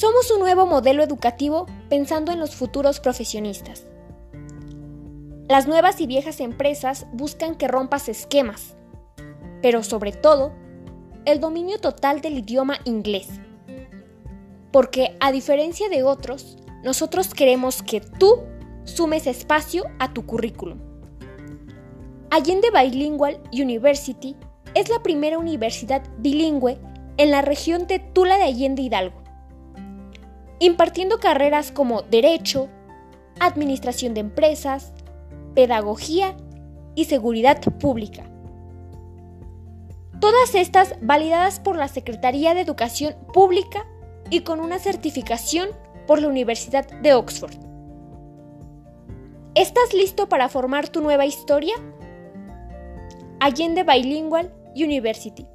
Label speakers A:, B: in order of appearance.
A: Somos un nuevo modelo educativo pensando en los futuros profesionistas. Las nuevas y viejas empresas buscan que rompas esquemas, pero sobre todo, el dominio total del idioma inglés. Porque a diferencia de otros, nosotros queremos que tú sumes espacio a tu currículum. Allende Bilingual University es la primera universidad bilingüe en la región de Tula de Allende Hidalgo, impartiendo carreras como Derecho, Administración de Empresas, Pedagogía y Seguridad Pública. Todas estas validadas por la Secretaría de Educación Pública y con una certificación por la Universidad de Oxford. ¿Estás listo para formar tu nueva historia? Allende Bilingual University.